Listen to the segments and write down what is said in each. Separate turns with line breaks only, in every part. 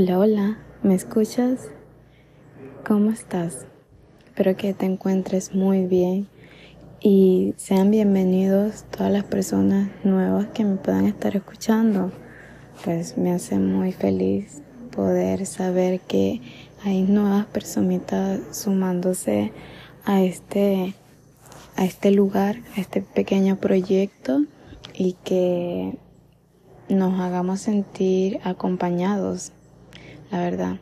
Hola, hola, ¿me escuchas? ¿Cómo estás? Espero que te encuentres muy bien y sean bienvenidos todas las personas nuevas que me puedan estar escuchando. Pues me hace muy feliz poder saber que hay nuevas personitas sumándose a este a este lugar, a este pequeño proyecto y que nos hagamos sentir acompañados, la verdad.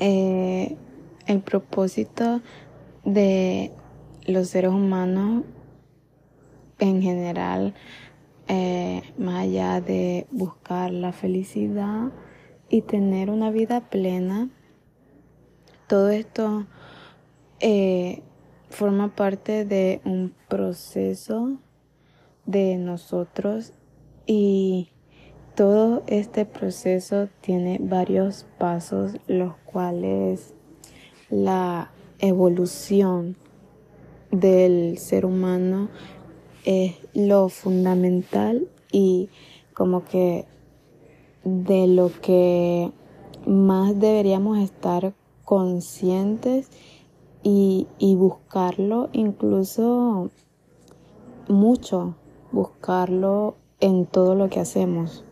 Eh, el propósito de los seres humanos en general, eh, más allá de buscar la felicidad y tener una vida plena, todo esto eh, forma parte de un proceso de nosotros y todo este proceso tiene varios pasos, los cuales la evolución del ser humano es lo fundamental y como que de lo que más deberíamos estar conscientes y, y buscarlo incluso mucho, buscarlo en todo lo que hacemos.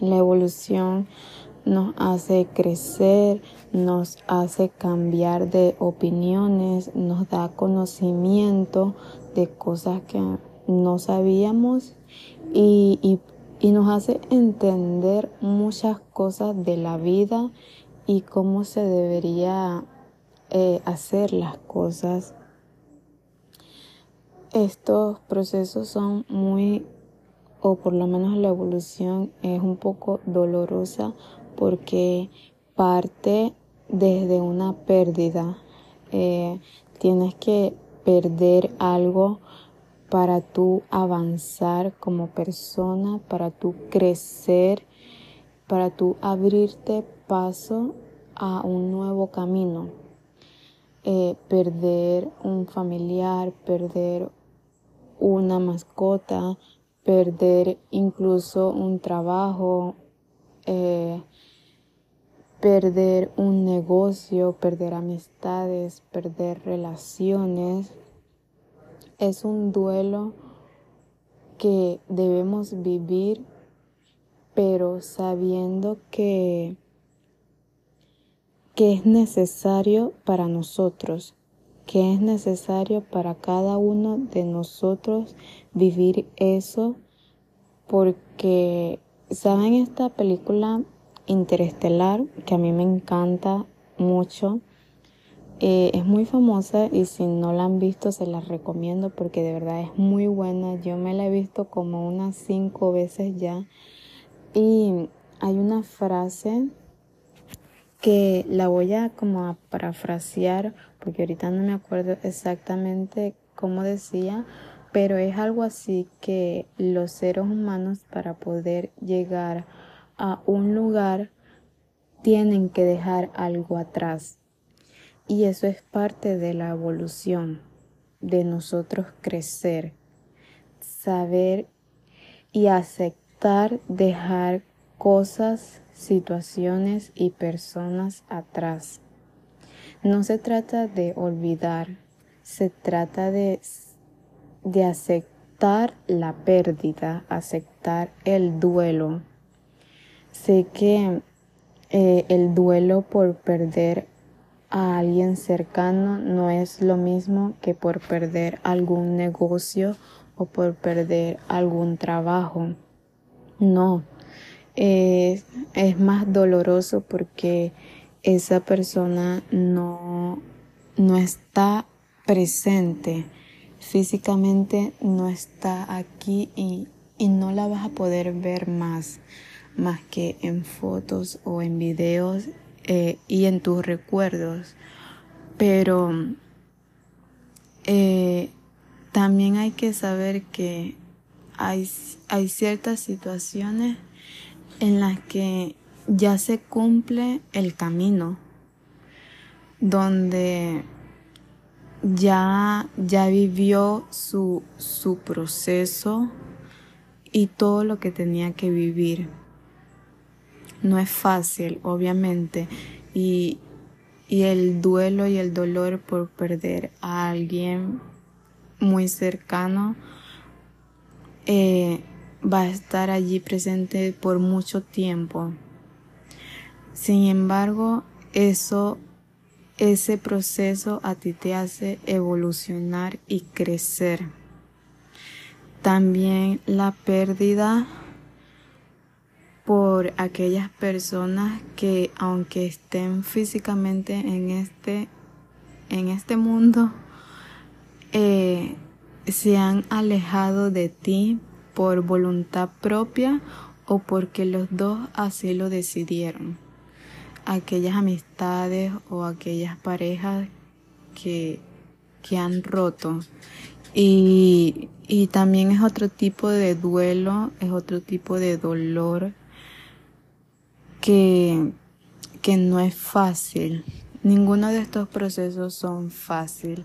La evolución nos hace crecer, nos hace cambiar de opiniones, nos da conocimiento de cosas que no sabíamos y, y, nos hace entender muchas cosas de la vida y cómo se debería eh, hacer las cosas. Estos procesos son muy o por lo menos la evolución es un poco dolorosa porque parte desde una pérdida. Eh, tienes que perder algo para tú avanzar como persona, para tú crecer, para tú abrirte paso a un nuevo camino. Eh, perder un familiar, perder una mascota, perder incluso un trabajo, eh, perder un negocio, perder amistades, perder relaciones. Es un duelo que debemos vivir, pero sabiendo que, que es necesario para nosotros, que es necesario para cada uno de nosotros vivir eso, porque, ¿saben esta película Interestelar, que a mí me encanta mucho. Eh, es muy famosa y si no la han visto se la recomiendo porque de verdad es muy buena. Yo me la he visto como unas cinco veces ya. Y hay una frase que la voy a como a parafrasear porque ahorita no me acuerdo exactamente cómo decía, pero es algo así que los seres humanos para poder llegar a un lugar, tienen que dejar algo atrás. Y eso es parte de la evolución, de nosotros crecer, saber y aceptar dejar cosas, situaciones y personas atrás. No se trata de olvidar, se trata de, de aceptar la pérdida, aceptar el duelo, Sé que eh, el duelo por perder a alguien cercano no es lo mismo que por perder algún negocio o por perder algún trabajo. No, es más doloroso porque esa persona no, no está presente físicamente, no está aquí y, y no la vas a poder ver más más que en fotos o en videos eh, y en tus recuerdos. Pero eh, también hay que saber que hay, hay ciertas situaciones en las que ya se cumple el camino, donde ya, ya vivió su, su proceso y todo lo que tenía que vivir. no es fácil, obviamente, y, y el duelo y el dolor por perder a alguien muy cercano eh, va a estar allí presente por mucho tiempo. Sin embargo, eso, ese proceso a ti te hace evolucionar y crecer. También la pérdida por aquellas personas que aunque estén físicamente en este, en este mundo, eh, se han alejado de ti por voluntad propia o porque los dos así lo decidieron. Aquellas amistades o aquellas parejas que, que han roto. Y, y también es otro tipo de duelo, es otro tipo de dolor que, que no es fácil. Ninguno de estos procesos son fácil,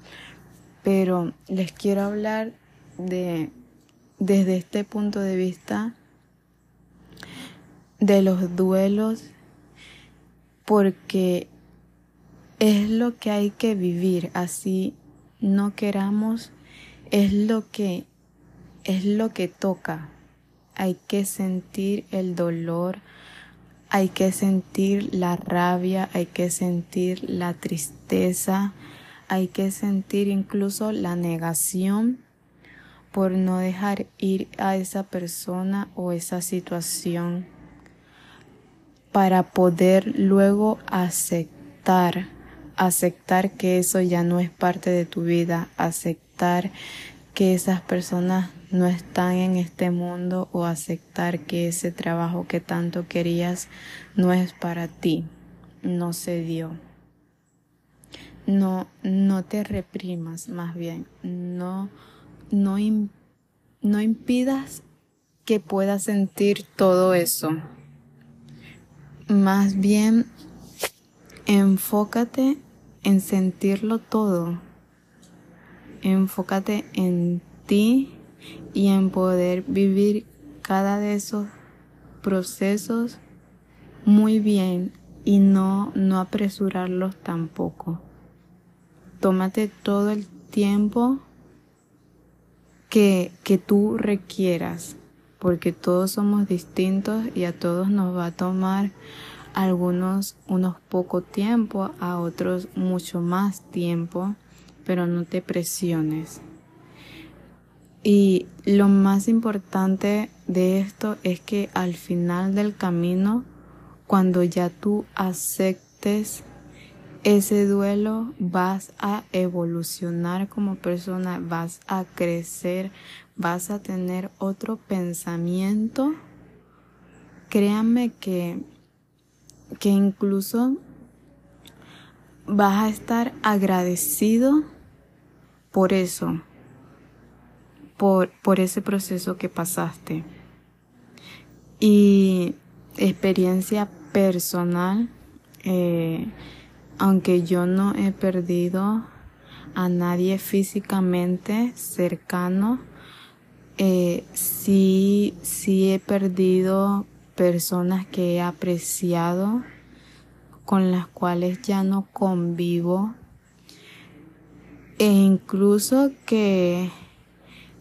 pero les quiero hablar de desde este punto de vista de los duelos porque es lo que hay que vivir. Así no queramos es lo que es lo que toca. Hay que sentir el dolor hay que sentir la rabia hay que sentir la tristeza hay que sentir incluso la negación por no dejar ir a esa persona o esa situación para poder luego aceptar, aceptar que eso ya no es parte de tu vida, aceptar que esas personas no están en este mundo o aceptar que ese trabajo que tanto querías no es para ti, no se dio. No, no te reprimas, más bien, no no, no impidas que puedas sentir todo eso. Más bien, enfócate en sentirlo todo. Enfócate en ti y en poder vivir cada de esos procesos muy bien y no, no apresurarlos tampoco. Tómate todo el tiempo que, que tú requieras, porque todos somos distintos y a todos nos va a tomar algunos unos poco tiempo, a otros mucho más tiempo, pero no te presiones. Y lo más importante de esto es que al final del camino, cuando ya tú aceptes ese duelo vas a evolucionar como persona, vas a crecer, vas a tener otro pensamiento. Créanme que, que incluso vas a estar agradecido por eso, por, por ese proceso que pasaste. Y experiencia personal, eh, aunque yo no he perdido a nadie físicamente cercano, eh, sí, sí he perdido personas que he apreciado, con las cuales ya no convivo, e incluso que,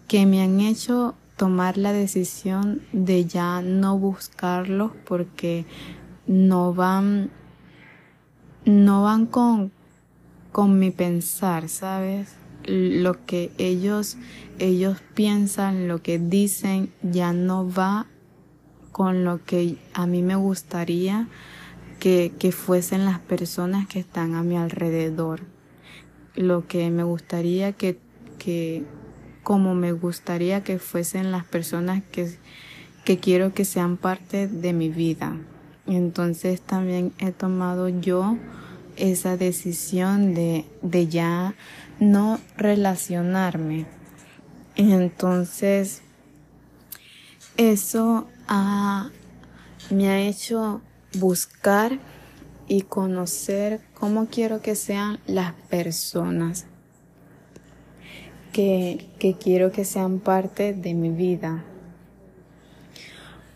que me han hecho tomar la decisión de ya no buscarlos porque no van no van con, con mi pensar, ¿sabes? Lo que ellos, ellos piensan, lo que dicen, ya no va con lo que a mí me gustaría que, que fuesen las personas que están a mi alrededor. Lo que me gustaría que, que, como me gustaría que fuesen las personas que, que quiero que sean parte de mi vida. Entonces también he tomado yo esa decisión de, de ya no relacionarme. Entonces, eso me ha hecho buscar y conocer cómo quiero que sean las personas que, que quiero que sean parte de mi vida.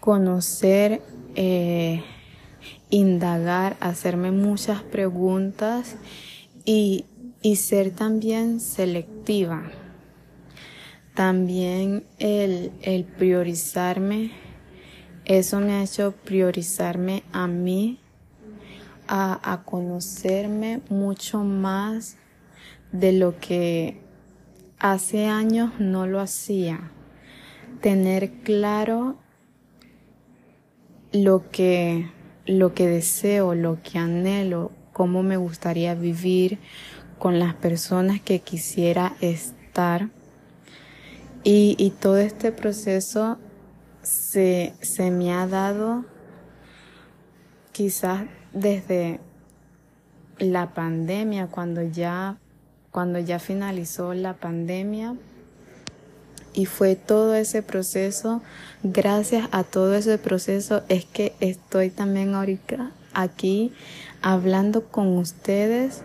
Conocer eh, indagar, hacerme muchas preguntas y, y ser también selectiva. También el, el priorizarme, eso me ha hecho priorizarme a mí, a, a conocerme mucho más de lo que hace años no lo hacía. Tener claro lo que, lo que deseo, lo que anhelo, cómo me gustaría vivir con las personas que quisiera estar. Y, y todo este proceso se, se me ha dado quizás desde la pandemia, cuando ya, cuando ya finalizó la pandemia, y fue todo ese proceso, gracias a todo ese proceso es que estoy también ahorita aquí hablando con ustedes,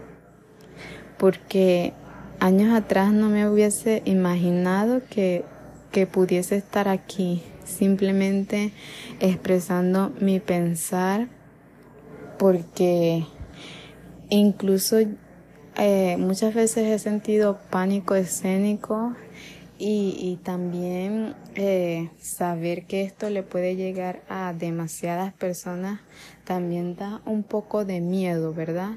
porque años atrás no me hubiese imaginado que, que pudiese estar aquí, simplemente expresando mi pensar, porque incluso eh, muchas veces he sentido pánico escénico y, y también eh, saber que esto le puede llegar a demasiadas personas también da un poco de miedo, ¿verdad?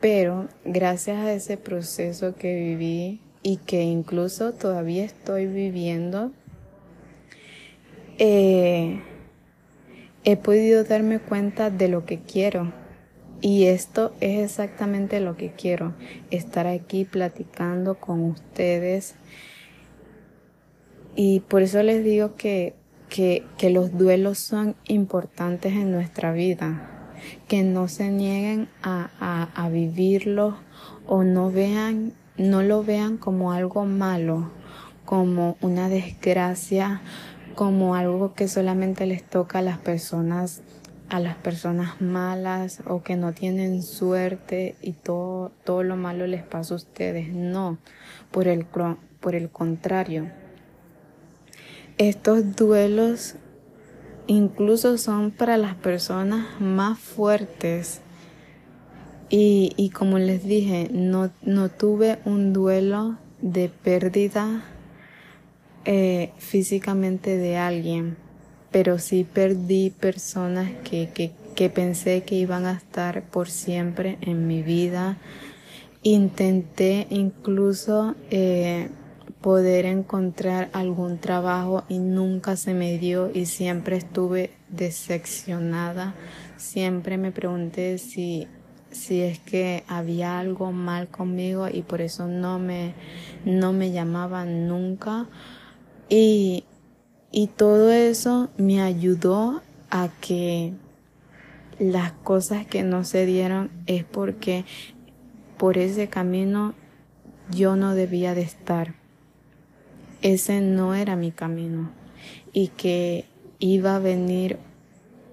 Pero gracias a ese proceso que viví y que incluso todavía estoy viviendo, eh, he podido darme cuenta de lo que quiero. Y esto es exactamente lo que quiero, estar aquí platicando con ustedes y por eso les digo que, que, que los duelos son importantes en nuestra vida, que no se nieguen a, a, a vivirlos o no vean, no lo vean como algo malo, como una desgracia, como algo que solamente les toca a las personas a las personas malas o que no tienen suerte y todo, todo lo malo les pasa a ustedes. No, por el, por el contrario estos duelos incluso son para las personas más fuertes. Y, y como les dije, no, no, tuve un duelo de pérdida eh, físicamente de alguien, pero sí perdí personas que, que, que pensé que iban a estar por siempre en mi vida. Intenté incluso eh, poder encontrar algún trabajo y nunca se me dio y siempre estuve decepcionada. Siempre me pregunté si, si es que había algo mal conmigo y por eso no me, no me llamaban nunca. Y, y todo eso me ayudó a que las cosas que no se dieron es porque por ese camino yo no debía de estar ese no era mi camino y que iba a venir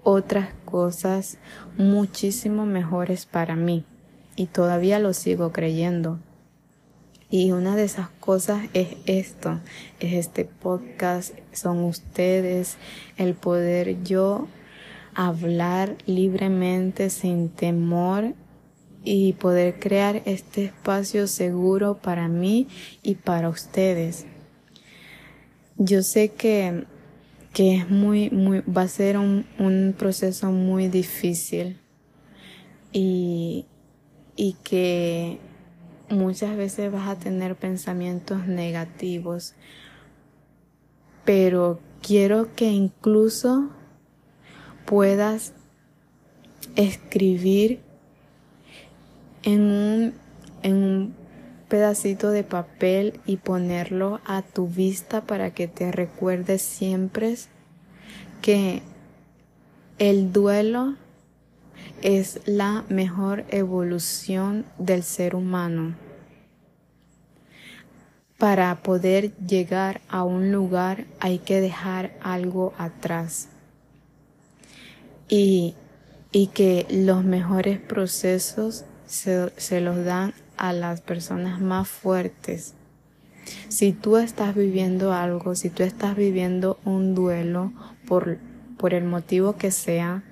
otras cosas muchísimo mejores para mí y todavía lo sigo creyendo. Y una de esas cosas es esto, es este podcast, son ustedes, el poder yo hablar libremente sin temor y poder crear este espacio seguro para mí y para ustedes. Yo sé que, que es muy, muy, va a ser un, un proceso muy difícil y, y que muchas veces vas a tener pensamientos negativos, pero quiero que incluso puedas escribir en un, en un pedacito de papel y ponerlo a tu vista para que te recuerdes siempre que el duelo es la mejor evolución del ser humano. Para poder llegar a un lugar hay que dejar algo atrás. Y, y que los mejores procesos se, se los dan a las personas más fuertes. Si tú estás viviendo algo, si tú estás viviendo un duelo por, por el motivo que sea,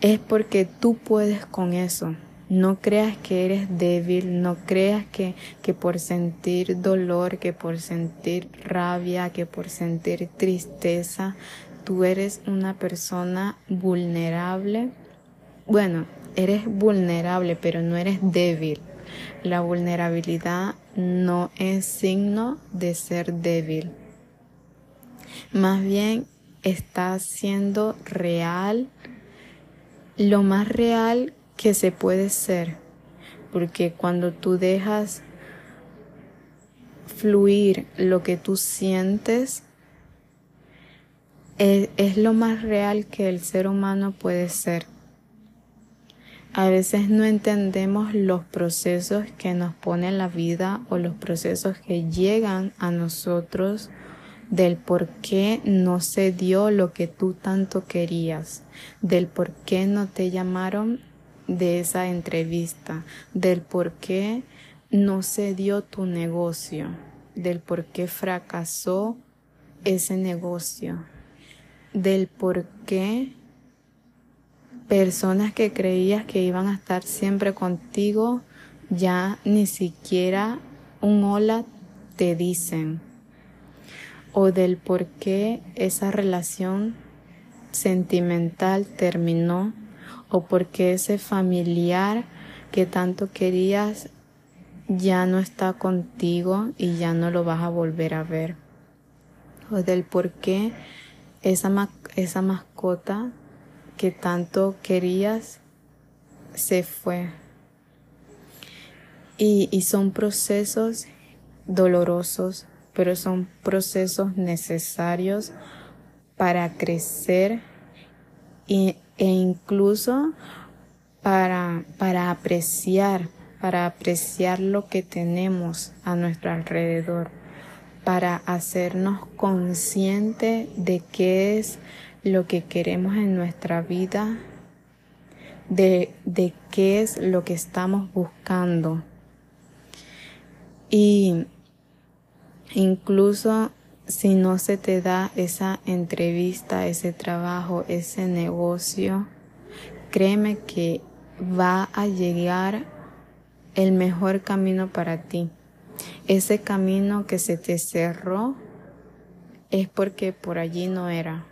es porque tú puedes con eso. No creas que eres débil, no creas que, que por sentir dolor, que por sentir rabia, que por sentir tristeza, tú eres una persona vulnerable. Bueno, eres vulnerable, pero no eres débil. La vulnerabilidad no es signo de ser débil. Más bien está siendo real, lo más real que se puede ser. Porque cuando tú dejas fluir lo que tú sientes, es, es, lo más real que el ser humano puede ser. A veces no entendemos los procesos que nos pone la vida o los procesos que llegan a nosotros del por qué no se dio lo que tú tanto querías, del por qué no te llamaron de esa entrevista, del por qué no se dio tu negocio, del por qué fracasó ese negocio, del por qué personas que creías que iban a estar siempre contigo ya ni siquiera un hola te dicen. O del por qué esa relación sentimental terminó. O por qué ese familiar que tanto querías ya no está contigo y ya no lo vas a volver a ver. O del por qué esa, esa mascota que tanto querías se fue. Y, y son procesos dolorosos, pero son procesos necesarios para crecer e, e incluso para, para apreciar, para apreciar lo que tenemos a nuestro alrededor, para hacernos consciente de qué es lo que queremos en nuestra vida, de, de qué es lo que estamos buscando. Y incluso si no se te da esa entrevista, ese trabajo, ese negocio, créeme que va a llegar el mejor camino para ti. Ese camino que se te cerró es porque por allí no era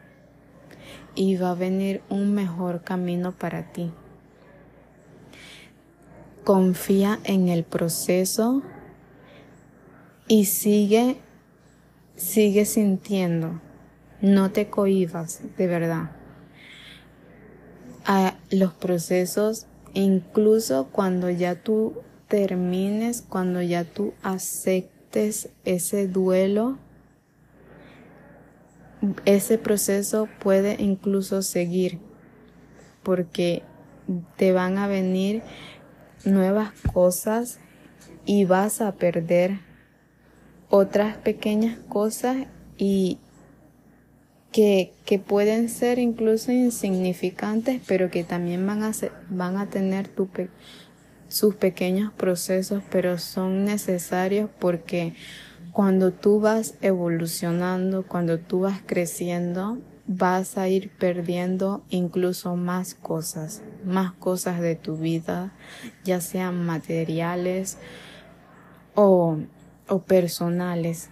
y va a venir un mejor camino para ti. Confía en el proceso y sigue, sigue sintiendo. No te cohibas, de verdad. A los procesos, incluso cuando ya tú termines, cuando ya tú aceptes ese duelo, ese proceso puede incluso seguir porque te van a venir nuevas cosas y vas a perder otras pequeñas cosas y que, que pueden ser incluso insignificantes, pero que también van a, van a tener tu, sus pequeños procesos, pero son necesarios porque cuando tú vas evolucionando, cuando tú vas creciendo, vas a ir perdiendo incluso más cosas, más cosas de tu vida, ya sean materiales o, o personales,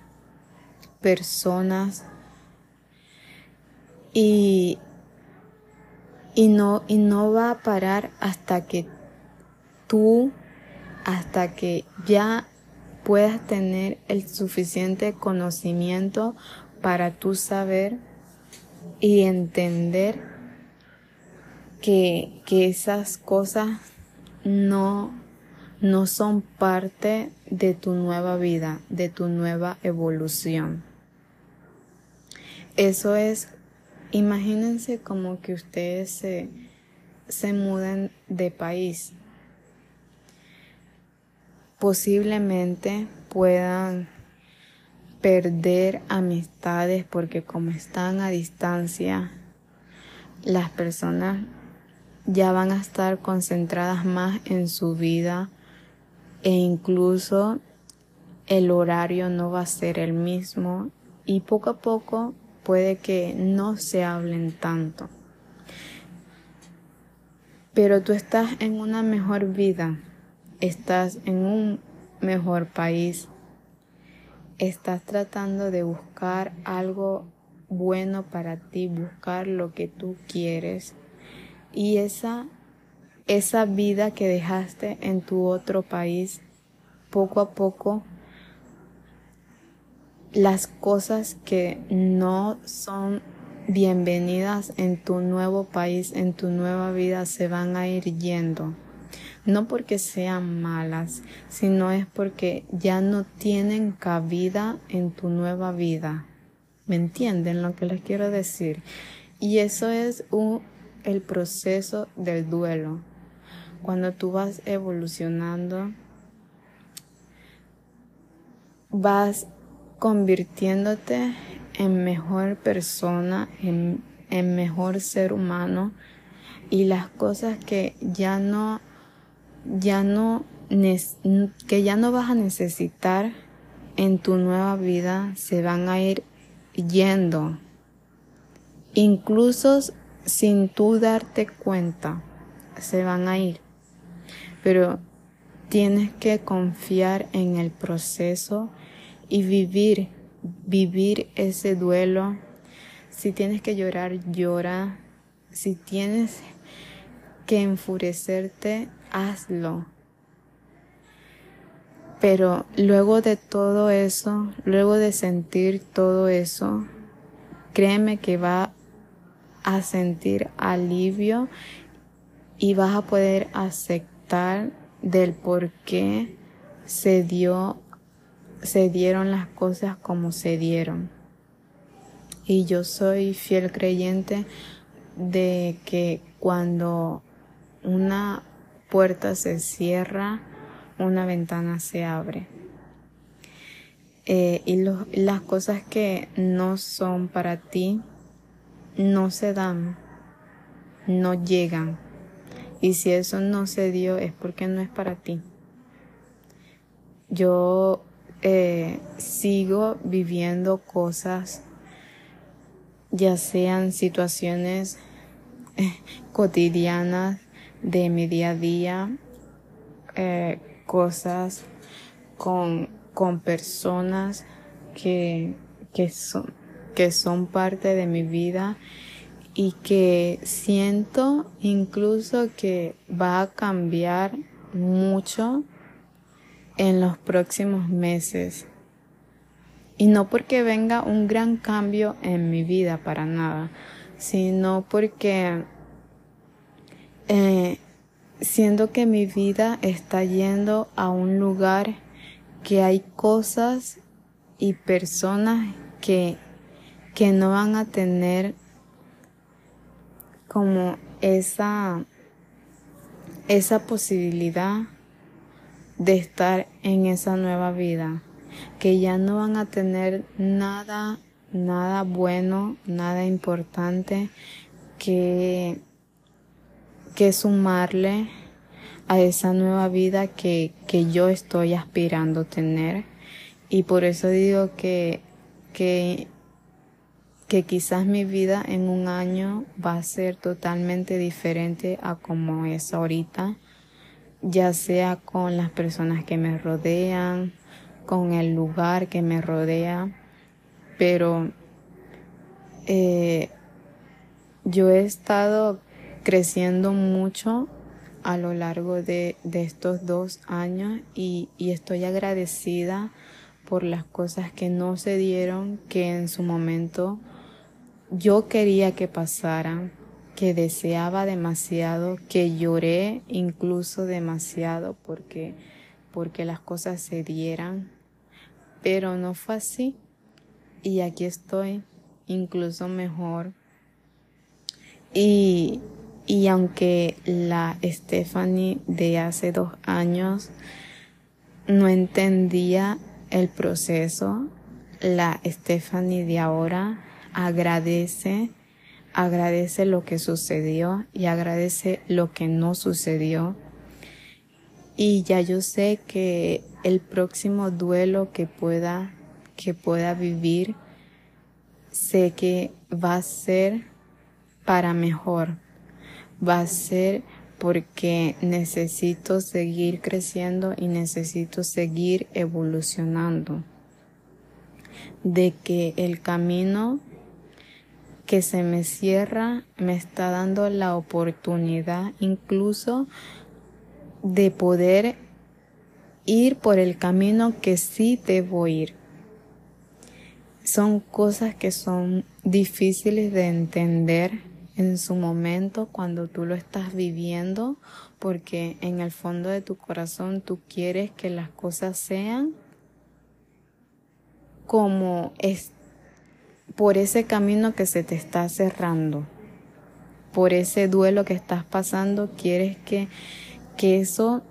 personas. Y, y no, y no va a parar hasta que tú, hasta que ya puedas tener el suficiente conocimiento para tú saber y entender que, que esas cosas no, no son parte de tu nueva vida, de tu nueva evolución. Eso es, imagínense como que ustedes se, se mudan de país posiblemente puedan perder amistades porque como están a distancia, las personas ya van a estar concentradas más en su vida e incluso el horario no va a ser el mismo y poco a poco puede que no se hablen tanto. pero tú estás en una mejor vida, estás en un mejor país, estás tratando de buscar algo bueno para ti, buscar lo que tú quieres y esa esa vida que dejaste en tu otro país poco a poco las cosas que no son bienvenidas en tu nuevo país, en tu nueva vida, se van a ir yendo. No porque sean malas, sino es porque ya no tienen cabida en tu nueva vida. ¿Me entienden lo que les quiero decir? Y eso es el proceso del duelo. Cuando tú vas evolucionando, vas convirtiéndote en mejor persona, en, mejor ser humano y las cosas que ya no, ya no, que ya no vas a necesitar en tu nueva vida se van a ir yendo, incluso sin tú darte cuenta, se van a ir. Pero tienes que confiar en el proceso y vivir, vivir ese duelo. Si tienes que llorar, llora. Si tienes que enfurecerte, hazlo. Pero luego de todo eso, luego de sentir todo eso, créeme que va a sentir alivio y vas a poder aceptar del por qué se dio se dieron las cosas como se dieron. Y yo soy fiel creyente de que cuando una puerta se cierra, una ventana se abre. Eh, y las cosas que no son para ti no se dan, no llegan. Y si eso no se dio es porque no es para ti. Yo eh, sigo viviendo cosas, ya sean situaciones eh, cotidianas de mi día a día, eh, cosas con, con personas que, que, son, que son parte de mi vida y que siento incluso que va a cambiar mucho en los próximos meses. Y no porque venga un gran cambio en mi vida para nada, sino porque eh, que mi vida está yendo a un lugar que hay cosas y personas que, que no van a tener como esa, esa posibilidad de estar en esa nueva vida, que ya no van a tener nada, nada bueno, nada importante que, que sumarle a esa nueva vida que, que yo estoy aspirando tener. Y por eso digo que, que, que quizás mi vida en un año va a ser totalmente diferente a como es ahorita ya sea con las personas que me rodean, con el lugar que me rodea, pero eh, yo he estado creciendo mucho a lo largo de, estos dos años y, y estoy agradecida por las cosas que no se dieron, que en su momento yo quería que pasaran que deseaba demasiado, que lloré incluso demasiado porque, porque las cosas se dieran, pero no fue así. Y aquí estoy, incluso mejor. Y, y aunque la Stephanie de hace dos años no entendía el proceso, la Stephanie de ahora agradece agradece lo que sucedió y agradece lo que no sucedió. Y ya yo sé que el próximo duelo que pueda, que pueda vivir, sé que va a ser para mejor, va a ser porque necesito seguir creciendo y necesito seguir evolucionando. De que el camino que se me cierra me está dando la oportunidad incluso de poder ir por el camino que sí debo ir. Son cosas que son difíciles de entender en su momento cuando tú lo estás viviendo, porque en el fondo de tu corazón tú quieres que las cosas sean como es por ese camino que se te está cerrando, por ese duelo que estás pasando, quieres que, que eso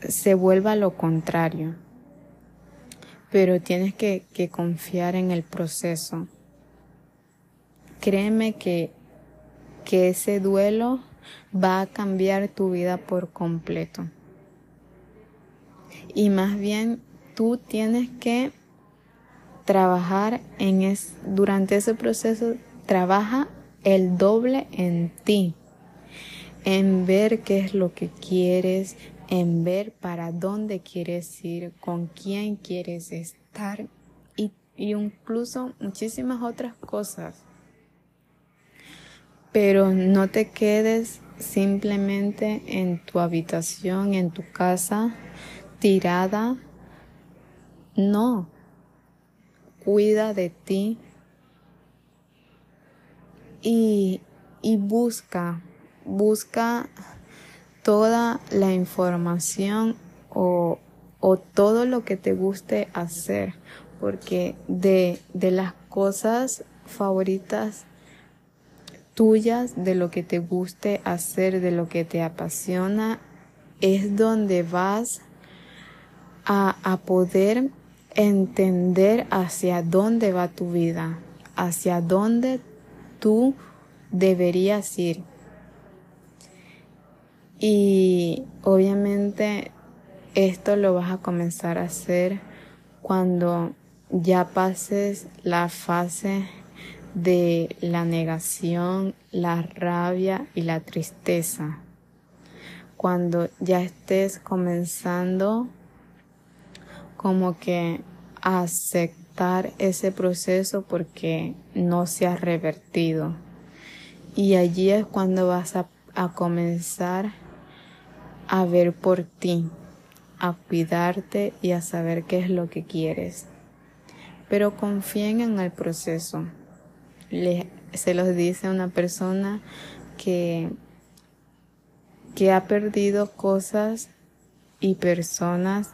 se vuelva lo contrario. Pero tienes que, que confiar en el proceso. Créeme que que ese duelo va a cambiar tu vida por completo. Y más bien tú tienes que trabajar en es, durante ese proceso, trabaja el doble en ti, en ver qué es lo que quieres, en ver para dónde quieres ir, con quién quieres estar y, y incluso muchísimas otras cosas. Pero no te quedes simplemente en tu habitación, en tu casa, tirada. No. Cuida de ti y, y busca, busca toda la información o, o, todo lo que te guste hacer, porque de, de las cosas favoritas tuyas, de lo que te guste hacer, de lo que te apasiona, es donde vas a, poder entender hacia dónde va tu vida, hacia dónde tú deberías ir. Y obviamente esto lo vas a comenzar a hacer cuando ya pases la fase de la negación, la rabia y la tristeza. Cuando ya estés comenzando como que a aceptar ese proceso porque no se ha revertido. Y allí es cuando vas a, a comenzar a ver por ti, a cuidarte y a saber qué es lo que quieres. Pero confíen en el proceso se los dice una persona que, que ha perdido cosas y personas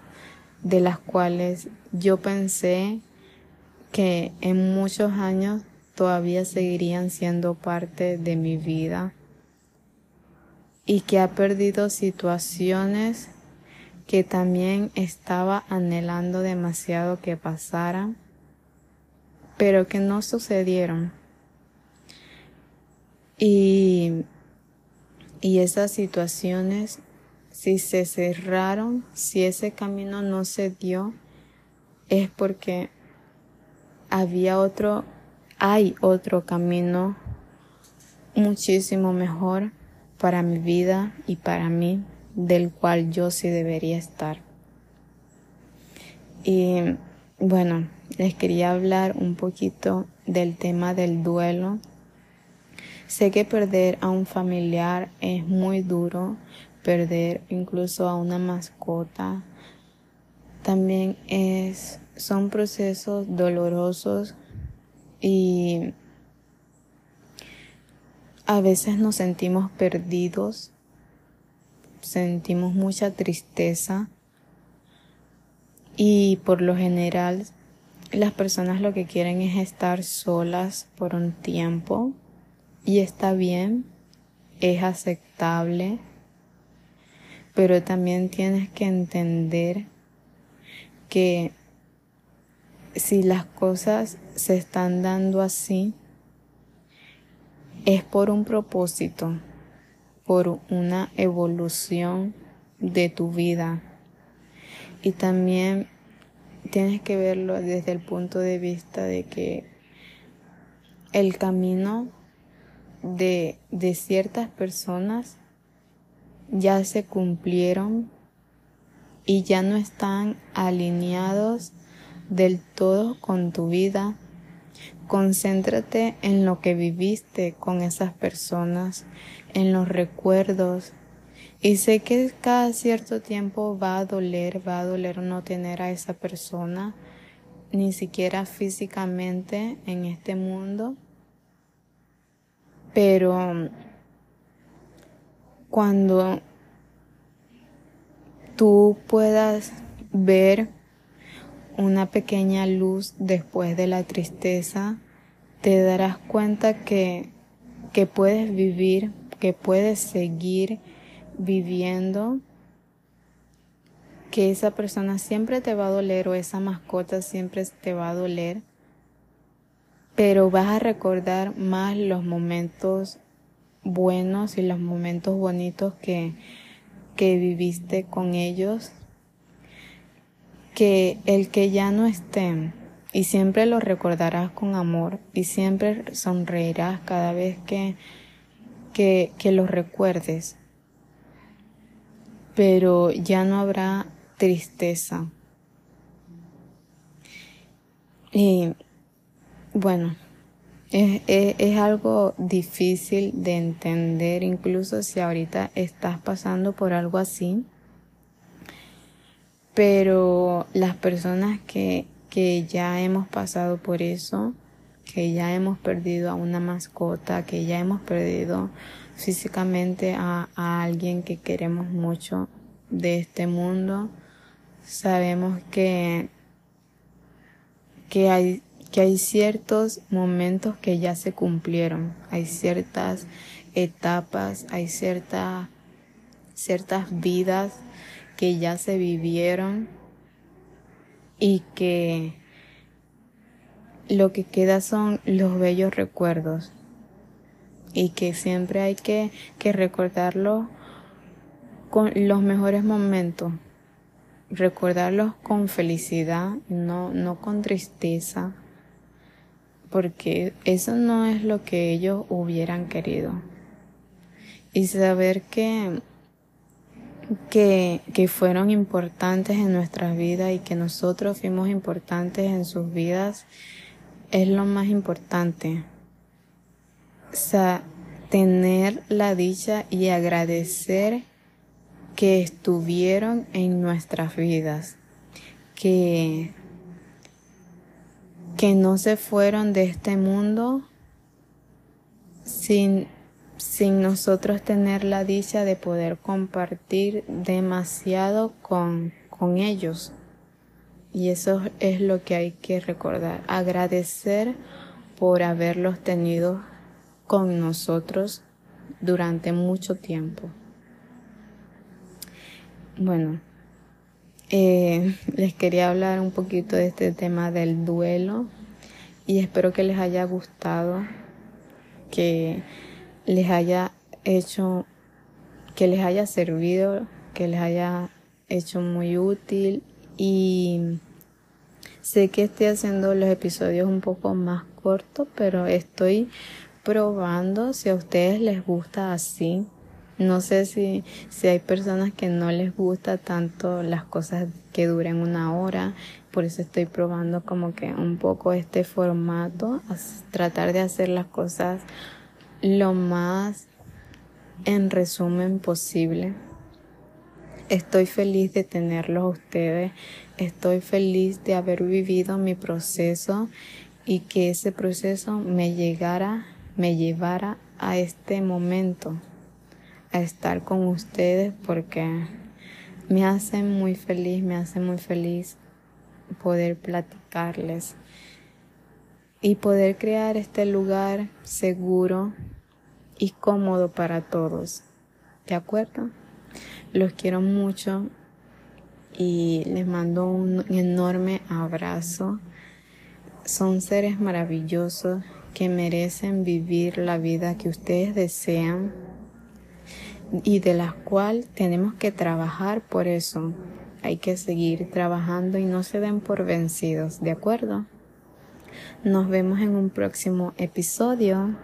de las cuales yo pensé que en muchos años todavía seguirían siendo parte de mi vida y que ha perdido situaciones que también estaba anhelando demasiado que pasaran, pero que no sucedieron. Y, y esas situaciones, si se cerraron, si ese camino no se dio, es porque había otro, hay otro camino muchísimo mejor para mi vida y para mí, del cual yo sí debería estar. Y bueno, les quería hablar un poquito del tema del duelo Sé que perder a un familiar es muy duro, perder incluso a una mascota también es son procesos dolorosos y a veces nos sentimos perdidos, sentimos mucha tristeza y por lo general las personas lo que quieren es estar solas por un tiempo y está bien, es aceptable, pero también tienes que entender que si las cosas se están dando así, es por un propósito, por una evolución de tu vida. Y también tienes que verlo desde el punto de vista de que el camino de, de ciertas personas ya se cumplieron y ya no están alineados del todo con tu vida. Concéntrate en lo que viviste con esas personas, en los recuerdos. Y sé que cada cierto tiempo va a doler, va a doler no tener a esa persona, ni siquiera físicamente en este mundo. Pero cuando tú puedas ver una pequeña luz después de la tristeza, te darás cuenta que, que puedes vivir, que puedes seguir viviendo, que esa persona siempre te va a doler o esa mascota siempre te va a doler, pero vas a recordar más los momentos buenos y los momentos bonitos que, que viviste con ellos, que el que ya no estén y siempre lo recordarás con amor y siempre sonreirás cada vez que, que, que los recuerdes, pero ya no habrá tristeza. Y bueno, es, es, algo difícil de entender, incluso si ahorita estás pasando por algo así. Pero las personas que, que ya hemos pasado por eso, que ya hemos perdido a una mascota, que ya hemos perdido físicamente a, a alguien que queremos mucho de este mundo, sabemos que, que hay que hay ciertos momentos que ya se cumplieron, hay ciertas etapas, hay ciertas ciertas vidas que ya se vivieron y que lo que queda son los bellos recuerdos. Y que siempre hay que, que recordarlos con los mejores momentos, recordarlos con felicidad, no, no con tristeza, porque eso no es lo que ellos hubieran querido. Y saber que, que, que fueron importantes en nuestras vidas y que nosotros fuimos importantes en sus vidas es lo más importante. O sea, tener la dicha y agradecer que estuvieron en nuestras vidas, que que no se fueron de este mundo sin, sin nosotros tener la dicha de poder compartir demasiado con, con ellos. Y eso es lo que hay que recordar. Agradecer por haberlos tenido con nosotros durante mucho tiempo. Bueno, eh, les quería hablar un poquito de este tema del duelo y espero que les haya gustado, que les haya hecho, que les haya servido, que les haya hecho muy útil y sé que estoy haciendo los episodios un poco más cortos, pero estoy probando. Si a ustedes les gusta así no sé si, si hay personas que no les gusta tanto las cosas que duren una hora, por eso estoy probando como que un poco este formato, tratar de hacer las cosas lo más en resumen posible. Estoy feliz de tenerlos a ustedes, estoy feliz de haber vivido mi proceso y que ese proceso me llegara, me llevara a este momento estar con ustedes porque me hace muy feliz, me hace muy feliz poder platicarles y poder crear este lugar seguro y cómodo para todos. ¿De acuerdo? Los quiero mucho y les mando un enorme abrazo. Son seres maravillosos que merecen vivir la vida que ustedes desean y de la cual tenemos que trabajar por eso. Hay que seguir trabajando y no se den por vencidos, ¿de acuerdo? Nos vemos en un próximo episodio.